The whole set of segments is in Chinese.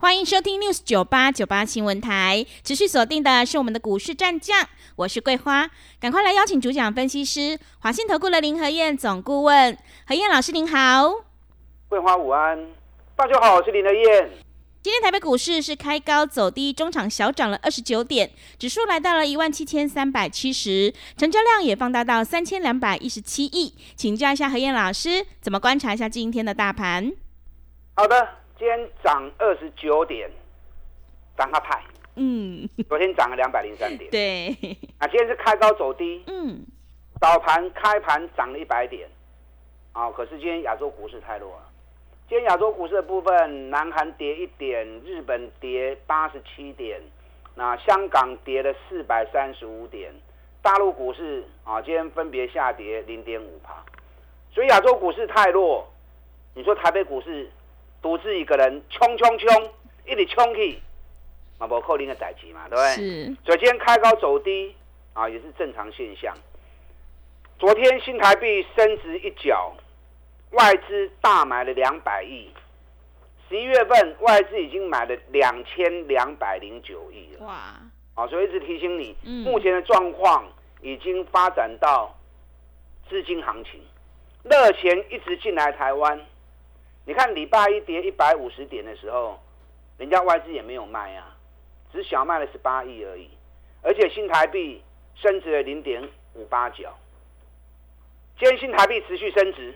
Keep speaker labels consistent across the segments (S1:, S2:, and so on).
S1: 欢迎收听 news 九八九八新闻台，持续锁定的是我们的股市战将，我是桂花，赶快来邀请主讲分析师华信投顾的林和燕总顾问，何燕老师您好，
S2: 桂花午安，大家好，我是林和燕。
S1: 今天台北股市是开高走低，中场小涨了二十九点，指数来到了一万七千三百七十，成交量也放大到三千两百一十七亿，请教一下何燕老师，怎么观察一下今天的大盘？
S2: 好的。今天涨二十九点，涨它派。嗯，昨天涨了两百零三点。
S1: 对。
S2: 啊，今天是开高走低。嗯。早盘开盘涨了一百点，啊，可是今天亚洲股市太弱了。今天亚洲股市的部分，南韩跌一点，日本跌八十七点，那香港跌了四百三十五点，大陆股市啊，今天分别下跌零点五帕。所以亚洲股市太弱，你说台北股市？独自一个人冲冲冲，一直冲去，嘛无可能的代志嘛，对不对？
S1: 是。
S2: 所以今天开高走低啊，也是正常现象。昨天新台币升值一角，外资大买了两百亿。十一月份外资已经买了两千两百零九亿了。哇！啊，所以一直提醒你，目前的状况已经发展到资金行情，热钱一直进来台湾。你看礼拜一跌一百五十点的时候，人家外资也没有卖啊，只小卖了十八亿而已，而且新台币升值了零点五八角。今天新台币持续升值，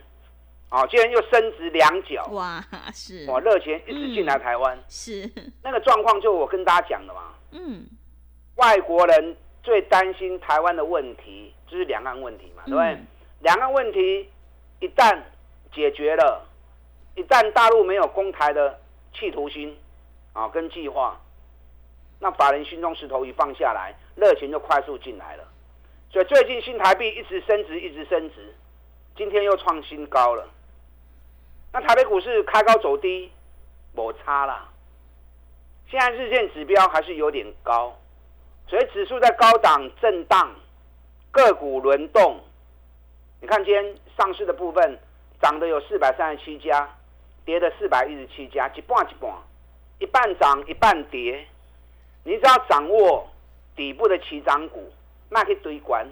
S2: 哦，今天又升值两角。
S1: 哇，是
S2: 哇，热钱一直进来台湾，
S1: 是
S2: 那个状况，就我跟大家讲的嘛。嗯，外国人最担心台湾的问题，就是两岸问题嘛，对不对？两岸问题一旦解决了。一旦大陆没有攻台的企图心啊，跟计划，那法人心中石头一放下来，热情就快速进来了。所以最近新台币一直升值，一直升值，今天又创新高了。那台北股市开高走低，摩差啦。现在日线指标还是有点高，所以指数在高档震荡，个股轮动。你看今天上市的部分涨的有四百三十七家。跌的四百一十七家，一半一半，一半涨一半跌。你只要掌握底部的起涨股，那可以堆关，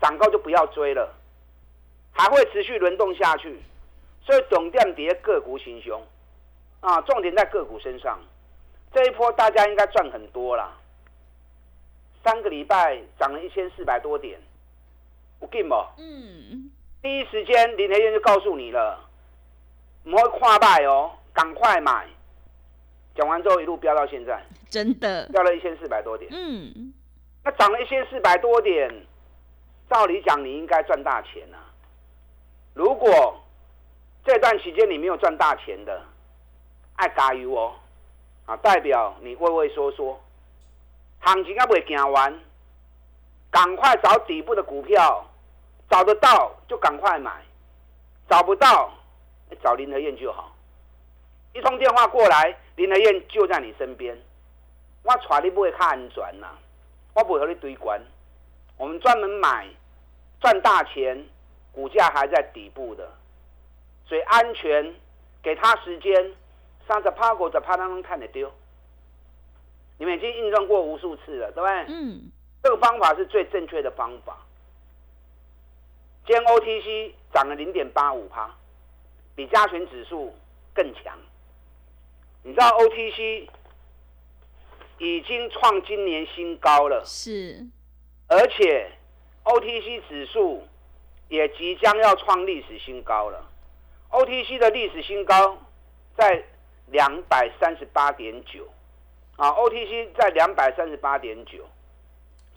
S2: 涨高就不要追了，还会持续轮动下去。所以总店跌个股行凶啊，重点在个股身上。这一波大家应该赚很多啦，三个礼拜涨了一千四百多点，我给不？嗯，第一时间林台燕就告诉你了。不会跨卖哦，赶快买！讲完之后一路飙到现在，
S1: 真的
S2: 飙了一千四百多点。嗯，那涨了一千四百多点，照理讲你应该赚大钱啊。如果这段期间你没有赚大钱的，爱加油哦！啊，代表你畏畏缩缩，行情还未行完，赶快找底部的股票，找得到就赶快买，找不到。找林和燕就好，一通电话过来，林和燕就在你身边。我带你不会看安全呐，我不会和你堆关。我们专门买赚大钱，股价还在底部的，所以安全，给他时间，三十趴股在趴当中看得丢。你们已经印证过无数次了，对不对？嗯。这个方法是最正确的方法。今天 OTC 涨了零点八五趴。比加权指数更强，你知道 OTC 已经创今年新高了，
S1: 是，
S2: 而且 OTC 指数也即将要创历史新高了。OTC 的历史新高在两百三十八点九，啊，OTC 在两百三十八点九，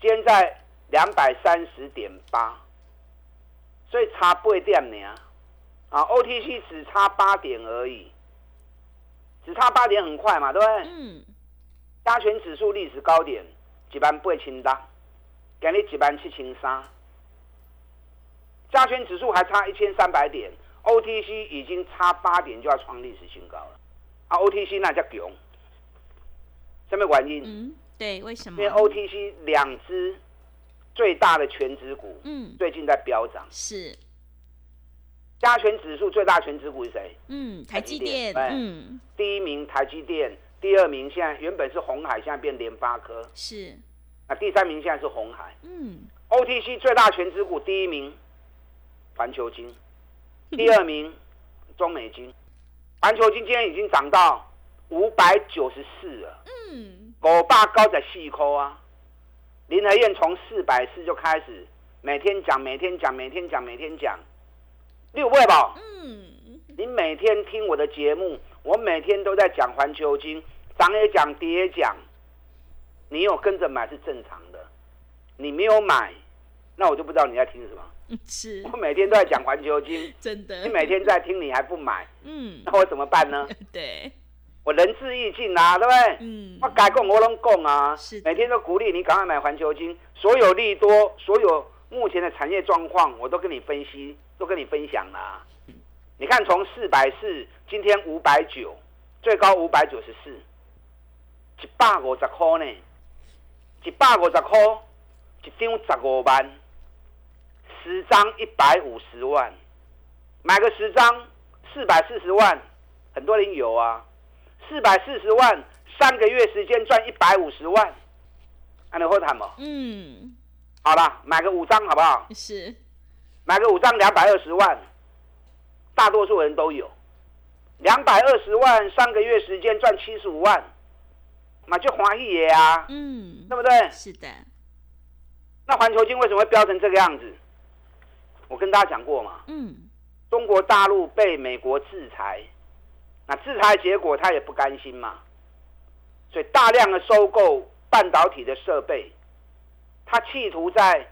S2: 今天在两百三十点八，所以差八点呢。啊，OTC 只差八点而已，只差八点很快嘛，对不对？嗯。加权指数历史高点，几班不会清单，给你一万七千三，加权指数还差一千三百点，OTC 已经差八点就要创历史新高了。啊，OTC 那叫囧，什么原因？
S1: 嗯，对，为什么？
S2: 因为 OTC 两只最大的全指股，嗯，最近在飙涨。
S1: 是。
S2: 加权指数最大全指股是谁？
S1: 嗯，台积电。嗯，
S2: 第一名台积电，第二名现在原本是红海，现在变联发科。
S1: 是。
S2: 那第三名现在是红海。嗯。OTC 最大全指股第一名环球金，第二名中美金。环球金今天已经涨到五百九十四了。嗯。我爸高在细抠啊。林和燕从四百四就开始每天讲，每天讲，每天讲，每天讲。六位吧，嗯，你每天听我的节目，我每天都在讲环球金，涨也讲，跌也讲，你有跟着买是正常的，你没有买，那我就不知道你在听什么。
S1: 是，
S2: 我每天都在讲环球金，
S1: 真的，
S2: 你每天在听，你还不买，嗯，那我怎么办呢？
S1: 对，
S2: 我仁至义尽啊，对不对？嗯，我该供我拢供啊，
S1: 是，
S2: 每天都鼓励你赶快买环球金，所有利多，所有目前的产业状况，我都跟你分析。都跟你分享了，你看从四百四，今天五百九，最高五百九十四，一百五十块呢，一百五十块，一张十五万，十张一百五十万，买个十张四百四十万，很多人有啊，四百四十万，三个月时间赚一百五十万，还能会谈吗？嗯，好了，买个五张好不好？
S1: 是。
S2: 买个五张两百二十万，大多数人都有。两百二十万，三个月时间赚七十五万，那就华谊也啊，嗯，对不对？
S1: 是的。
S2: 那环球金为什么会飙成这个样子？我跟大家讲过嘛，嗯，中国大陆被美国制裁，那制裁结果他也不甘心嘛，所以大量的收购半导体的设备，他企图在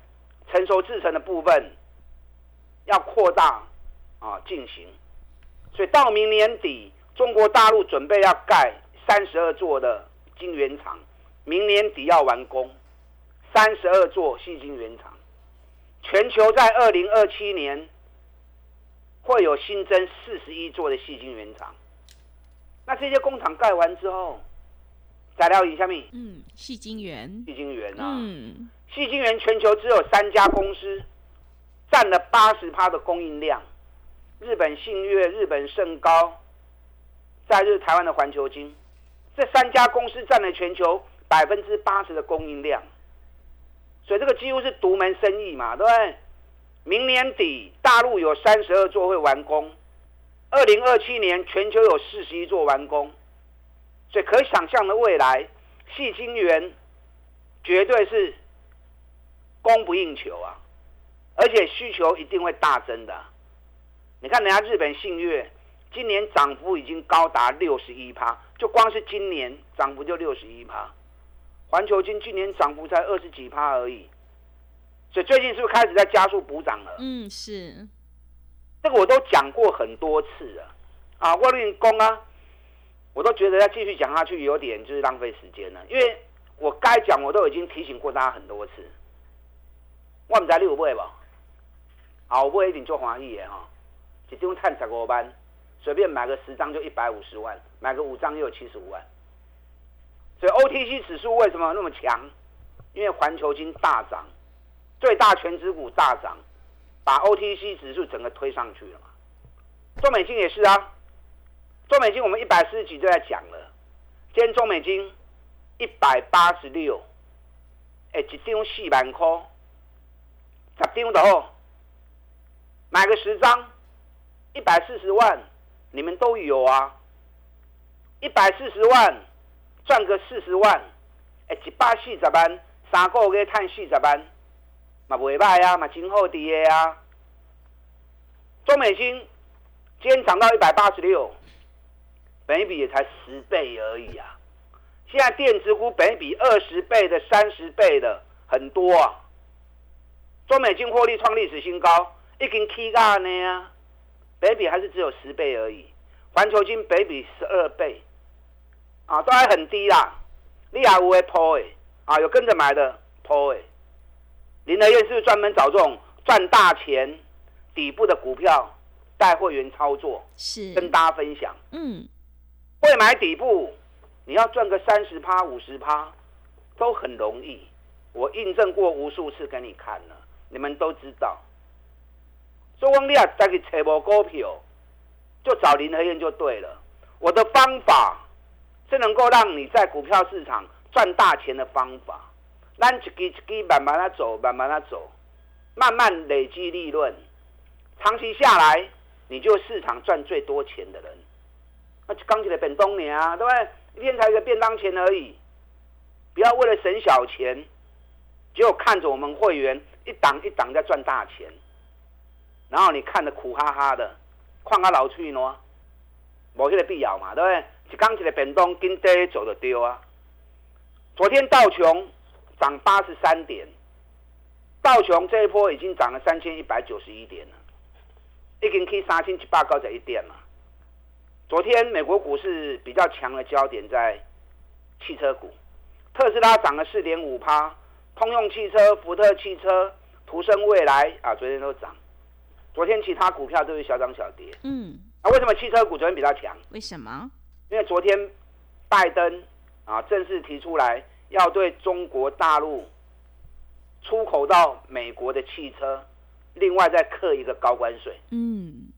S2: 成熟制成的部分。要扩大啊进行，所以到明年底，中国大陆准备要盖三十二座的晶圆厂，明年底要完工，三十二座细晶圆厂，全球在二零二七年会有新增四十一座的细晶圆厂。那这些工厂盖完之后，材料以下面，
S1: 嗯，细晶圆，
S2: 细晶圆啊，嗯，细晶圆全球只有三家公司。占了八十趴的供应量，日本信越、日本盛高，在日台湾的环球金，这三家公司占了全球百分之八十的供应量，所以这个几乎是独门生意嘛，对不对？明年底大陆有三十二座会完工，二零二七年全球有四十一座完工，所以可想象的未来，细晶圆绝对是供不应求啊。而且需求一定会大增的，你看人家日本信越今年涨幅已经高达六十一趴，就光是今年涨幅就六十一趴，环球金今年涨幅才二十几趴而已，所以最近是不是开始在加速补涨了？
S1: 嗯，是，
S2: 这个我都讲过很多次了，啊，沃伦供啊，我都觉得要继续讲下去有点就是浪费时间了，因为我该讲我都已经提醒过大家很多次，我们在六倍吧。好，不一定做华裔的哈，一张赚十五万，随便买个十张就一百五十万，买个五张又有七十五万。所以 OTC 指数为什么那么强？因为环球金大涨，最大全指股大涨，把 OTC 指数整个推上去了嘛。中美金也是啊，中美金我们一百四十几就在讲了，今天中美金一百八十六，哎，一张四万块，十张的哦。买个十张，一百四十万，你们都有啊！一百四十万赚个四十万，哎，一百四十万，三个月赚四十万，嘛袂歹啊，嘛真好啲嘅啊！中美金今天涨到一百八十六，本比也才十倍而已啊！现在电子股本比二十倍的、三十倍的很多啊！中美金获利创历史新高。已经起价呢啊，北比还是只有十倍而已，环球金北比十二倍，啊，都还很低啦。你也有会抛诶，啊，有跟着买的抛诶，林德燕是不是专门找这种赚大钱底部的股票带会员操作？
S1: 是
S2: 跟大家分享。嗯，会买底部，你要赚个三十趴、五十趴都很容易。我印证过无数次给你看了，你们都知道。所以，你啊，再去找无股票，就找林和燕就对了。我的方法是能够让你在股票市场赚大钱的方法。咱一支一支慢慢的走，慢慢的走，慢慢累积利润，长期下来，你就市场赚最多钱的人。那刚起来本东年啊，对不对？一天才一个便当钱而已，不要为了省小钱，只有看着我们会员一档一档在赚大钱，然后你看着苦哈哈的，看他老去喏，没这个必要嘛，对不对？一刚起来便当，跟跌走就丢啊。昨天道琼。涨八十三点，道琼这一波已经涨了三千一百九十一点了，已经可以三千七八高在一点了。昨天美国股市比较强的焦点在汽车股，特斯拉涨了四点五趴，通用汽车、福特汽车、途生未来啊，昨天都涨。昨天其他股票都是小涨小跌。嗯，啊，为什么汽车股昨天比较强？
S1: 为什么？
S2: 因为昨天拜登啊正式提出来。要对中国大陆出口到美国的汽车，另外再刻一个高关税。嗯，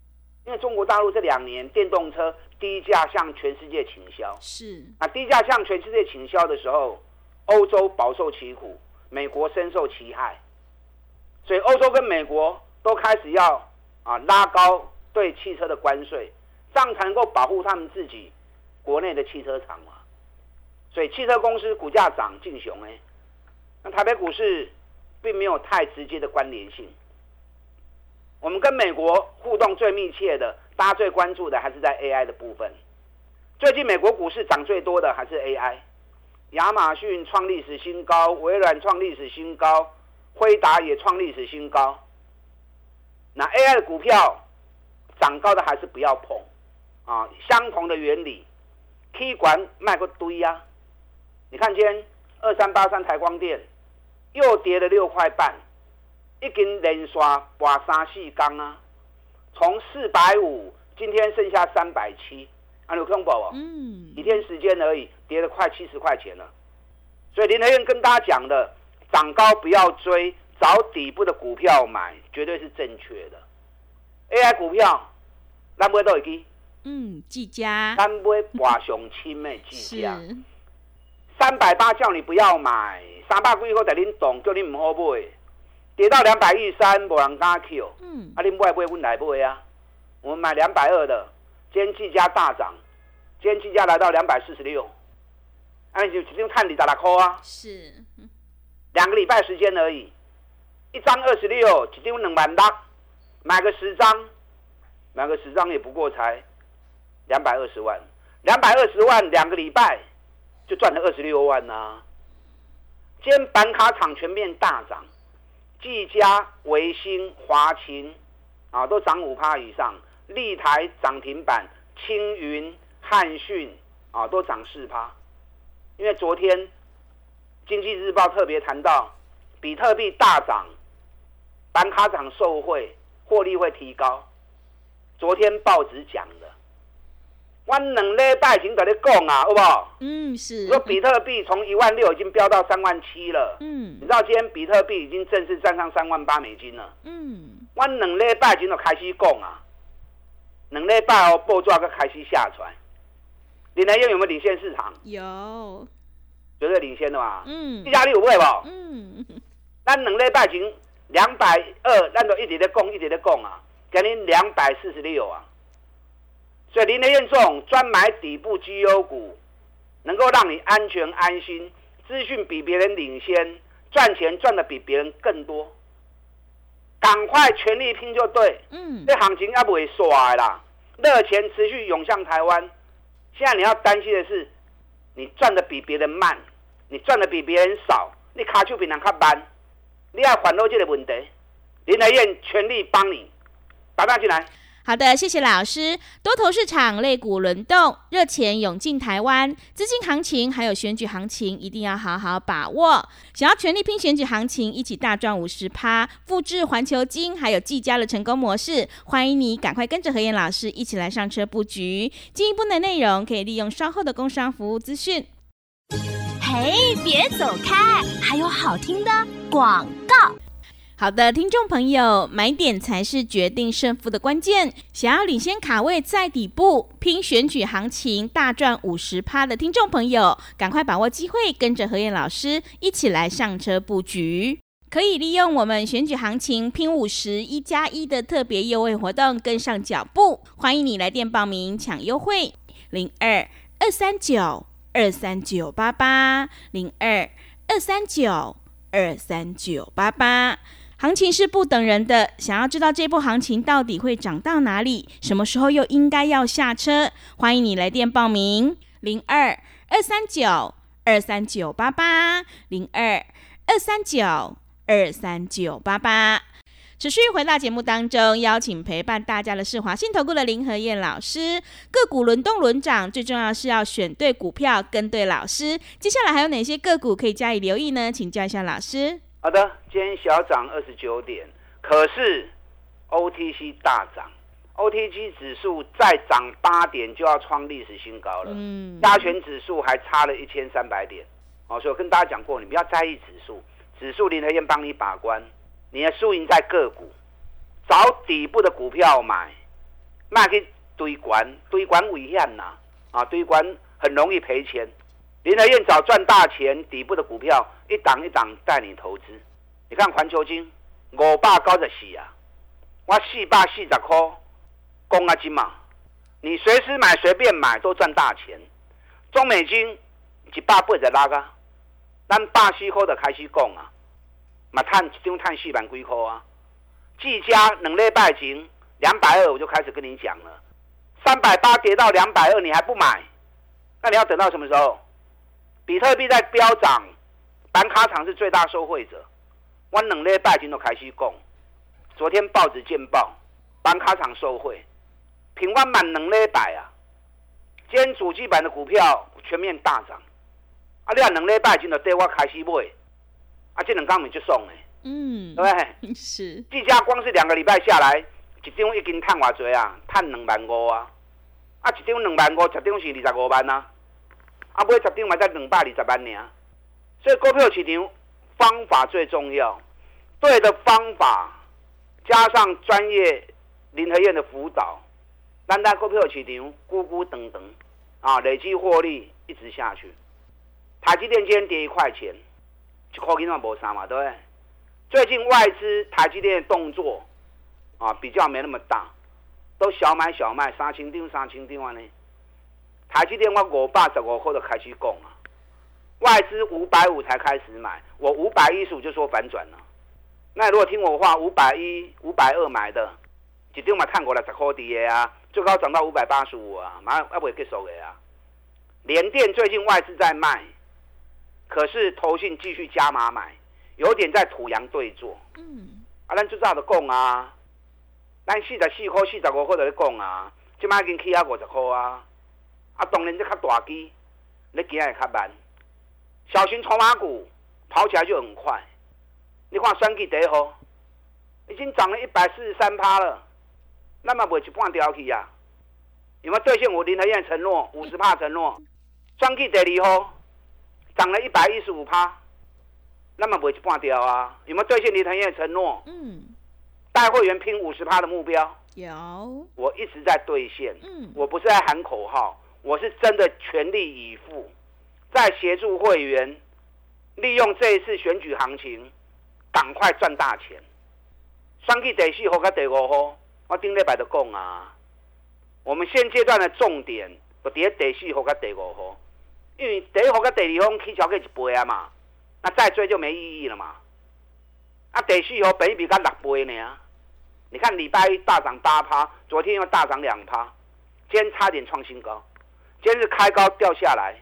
S2: 因为中国大陆这两年电动车低价向全世界倾销，
S1: 是
S2: 啊低价向全世界倾销的时候，欧洲饱受其苦，美国深受其害，所以欧洲跟美国都开始要啊拉高对汽车的关税，这样才能够保护他们自己国内的汽车厂嘛。所以汽车公司股价涨进雄哎，那台北股市并没有太直接的关联性。我们跟美国互动最密切的，大家最关注的还是在 AI 的部分。最近美国股市涨最多的还是 AI，亚马逊创历史新高，微软创历史新高，辉达也创历史新高。那 AI 的股票涨高的还是不要碰啊，相同的原理，K 管卖个堆呀。你看，今天二三八三台光电又跌了六块半，已经连刷挂三四缸啊！从四百五，今天剩下三百七，啊，有看宝宝？嗯，几天时间而已，跌了快七十块钱了。所以林德燕跟大家讲的，涨高不要追，找底部的股票买，绝对是正确的。AI 股票，咱买都会记。
S1: 嗯，技嘉。
S2: 咱买华雄亲的技嘉。三百八叫你不要买，三百几以后在恁懂，叫你唔好买，跌到两百一三，无人敢 Q。嗯，啊，恁买不会问来买啊？我们买两百二的，今天计价大涨，今天计价来到两百四十六，哎，就只用看你咋拉扣啊？
S1: 是，
S2: 两个礼拜时间而已，一张二十六，只丢两万六，买个十张，买个十张也不过才两百二十万，两百二十万两个礼拜。就赚了二十六万呐！今天板卡厂全面大涨，技嘉、维新、华勤啊都涨五趴以上，立台涨停板，青云、汉讯啊都涨四趴。因为昨天经济日报特别谈到，比特币大涨，板卡厂受惠，获利会提高。昨天报纸讲的。我两礼拜前跟你讲啊，好不好？
S1: 嗯，是。
S2: 说比特币从一万六已经飙到三万七了。嗯。你知道今天比特币已经正式站上三万八美金了。嗯。我两礼拜前就开始讲啊，两礼拜哦，报纸才开始下传。你那用有没有领先市场？
S1: 有。
S2: 绝对领先的嘛。嗯。一加力有不会不？嗯。咱两礼拜前两百二，咱都一直在讲，一直在讲啊，给您两百四十六啊。所以林德燕这种专买底部绩优股，能够让你安全安心，资讯比别人领先，赚钱赚的比别人更多。赶快全力拼就对，嗯，这行情要不会衰啦，热钱持续涌向台湾。现在你要担心的是，你赚的比别人慢，你赚的比别人少，你卡丘比人卡慢，你要反落这个问题。林来燕全力帮你，打打进来。
S1: 好的，谢谢老师。多头市场类股轮动，热钱涌进台湾，资金行情还有选举行情，一定要好好把握。想要全力拼选举行情，一起大赚五十趴，复制环球金还有技嘉的成功模式，欢迎你赶快跟着何燕老师一起来上车布局。进一步的内容可以利用稍后的工商服务资讯。
S3: 嘿，别走开，还有好听的广告。
S1: 好的，听众朋友，买点才是决定胜负的关键。想要领先卡位在底部，拼选举行情大赚五十趴的听众朋友，赶快把握机会，跟着何燕老师一起来上车布局。可以利用我们选举行情拼五十一加一的特别优惠活动，跟上脚步。欢迎你来电报名抢优惠，零二二三九二三九八八零二二三九二三九八八。行情是不等人的，想要知道这波行情到底会涨到哪里，什么时候又应该要下车？欢迎你来电报名，零二二三九二三九八八，零二二三九二三九八八。持续回到节目当中，邀请陪伴大家的是华信投顾的林和燕老师。个股轮动轮涨，最重要是要选对股票，跟对老师。接下来还有哪些个股可以加以留意呢？请教一下老师。
S2: 好的，今天小涨二十九点，可是 OTC 大涨，OTC 指数再涨八点就要创历史新高了。嗯，加权指数还差了一千三百点。哦，所以我跟大家讲过，你不要在意指数，指数林和燕帮你把关，你的输赢在个股，找底部的股票买，卖去堆关，堆关危险呐！啊，堆关很容易赔钱。林和燕找赚大钱，底部的股票一档一档带你投资。你看环球金五百九十四啊，我四百四十块，公啊金嘛，你随时买随便买都赚大钱。中美金一百八十六个，咱百四块就开始讲啊，嘛赚一张赚四万几块啊。技嘉两礼拜前两百二我就开始跟你讲了，三百八跌到两百二你还不买，那你要等到什么时候？比特币在飙涨，板卡厂是最大受惠者。我两礼拜前都开始讲，昨天报纸见报，板卡厂受惠，平均满两礼拜啊。今天主机板的股票全面大涨，啊，你啊两礼拜前就对我开始买，啊，这两刚咪就送嘞，嗯，对不对？
S1: 是。
S2: 这家光是两个礼拜下来，一张已经赚偌多啊，赚两万五啊，啊，一张两万五，十张是二十五万啊。啊，买十张嘛才两百二十万呢，所以股票市场方法最重要，对的方法加上专业林和燕的辅导，咱在股票市场咕咕等等啊，累积获利一直下去。台积电今天跌一块钱，一块钱嘛无啥嘛，对不对？最近外资台积电的动作啊比较没那么大，都小买小卖，三千张三千张呢。台积电我五百十五块就开始供了，外资五百五才开始买，我五百一十五就说反转了。那如果听我话，五百一、五百二买的，一定嘛看过来十块底的啊，最高涨到五百八十五啊，马上要不会结束的啊。联电最近外资在卖，可是投信继续加码买，有点在土洋对坐。嗯，啊，咱就照着供啊，咱四十四块、四十五块在供啊，今麦已经起啊五十块啊。啊，当然这较大机，你行会较慢。小型筹码股跑起来就很快。你看三季第一号，已经涨了一百四十三趴了，那么袂一半掉去呀？有没有兑现我林和燕承诺五十趴承诺？三季第二号涨了一百一十五趴，那么袂一半掉啊？有没有兑现林和燕承诺？嗯。带会员拼五十趴的目标？
S1: 有。
S2: 我一直在兑现。嗯。我不是在喊口号。我是真的全力以赴，在协助会员利用这一次选举行情，赶快赚大钱。双季第四号跟第五号，我顶礼拜就讲啊，我们现阶段的重点就伫第四号跟第五号，因为第一号跟第二号起桥给一倍啊嘛，那再追就没意义了嘛。啊，第四号本比才六倍呢，你看礼拜一大涨八趴，昨天又大涨两趴，今天差点创新高。今日开高掉下来，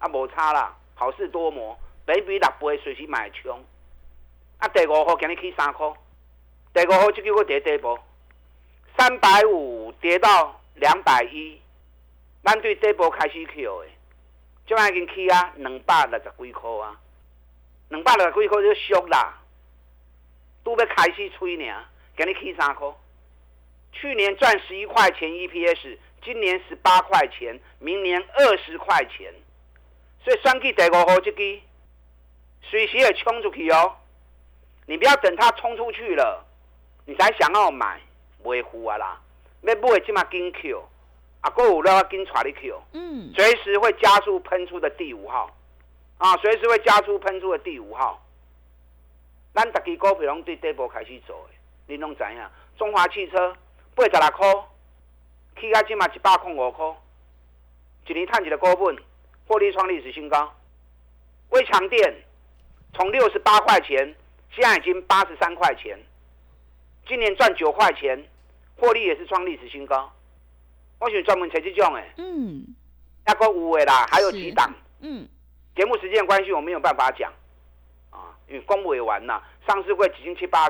S2: 啊，无差啦，好事多磨，比比六倍，随时买冲。啊，第五号今日起三块，第五号就叫我跌跌波，三百五跌到两百一，咱对这波开始 Q 的，就已经起啊两百六十几块啊，两百六十几块就俗啦，都要开始吹呢，给你起三块。去年赚十一块钱 EPS，今年十八块钱，明年二十块钱，所以算计第五号这支，随时会冲出去哦。你不要等它冲出去了，你才想要买，袂赴啊啦，要买起码紧扣啊，过有了紧传你 Q，嗯，随时会加速喷出的第五号，啊，随时会加速喷出的第五号。咱逐支股票拢对底部开始做的，你拢知影？中华汽车。八十六块，起价起码一百块五块，一年赚一个股本，获利创历史新高。微强电从六十八块钱，现在已经八十三块钱，今年赚九块钱，获利也是创历史新高。我选专门才这种诶，嗯，那个五位啦，还有几档，嗯，节目时间关系，我没有办法讲，啊，因为公委完了，上市会几千七八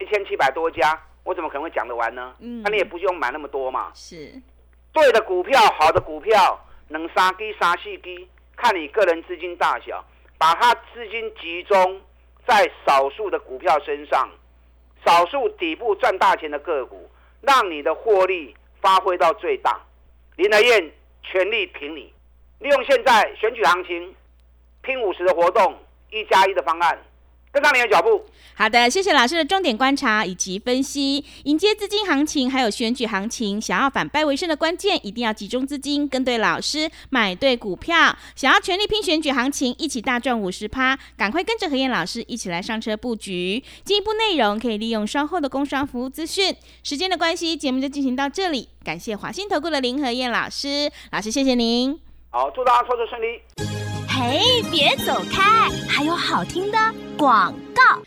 S2: 一千七百多家。我怎么可能会讲得完呢？嗯，那你也不用买那么多嘛。
S1: 是，
S2: 对的股票，好的股票，能杀低杀细低，看你个人资金大小，把它资金集中在少数的股票身上，少数底部赚大钱的个股，让你的获利发挥到最大。林德燕全力挺你，利用现在选举行情，拼五十的活动，一加一的方案。跟上你的脚步。
S1: 好的，谢谢老师的重点观察以及分析。迎接资金行情，还有选举行情，想要反败为胜的关键，一定要集中资金，跟对老师，买对股票。想要全力拼选举行情，一起大赚五十趴，赶快跟着何燕老师一起来上车布局。进一步内容可以利用稍后的工商服务资讯。时间的关系，节目就进行到这里。感谢华信投顾的林何燕老师，老师谢谢您。
S2: 好，祝大家操作顺利。
S3: 嘿，别走开！还有好听的广告。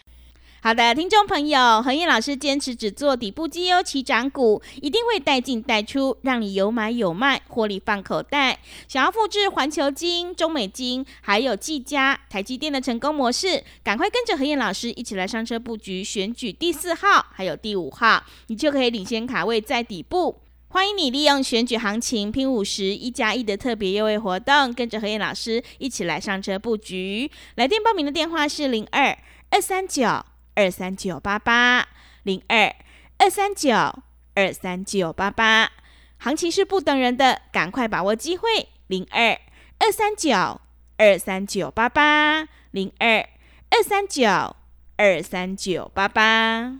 S1: 好的，听众朋友，何燕老师坚持只做底部绩优起涨股，一定会带进带出，让你有买有卖，获利放口袋。想要复制环球金、中美金，还有技嘉、台积电的成功模式，赶快跟着何燕老师一起来上车布局，选举第四号还有第五号，你就可以领先卡位在底部。欢迎你利用选举行情拼五十一加一的特别优惠活动，跟着何燕老师一起来上车布局。来电报名的电话是零二二三九二三九八八零二二三九二三九八八。行情是不等人的，赶快把握机会。零二二三九二三九八八零二二三九二三九八八。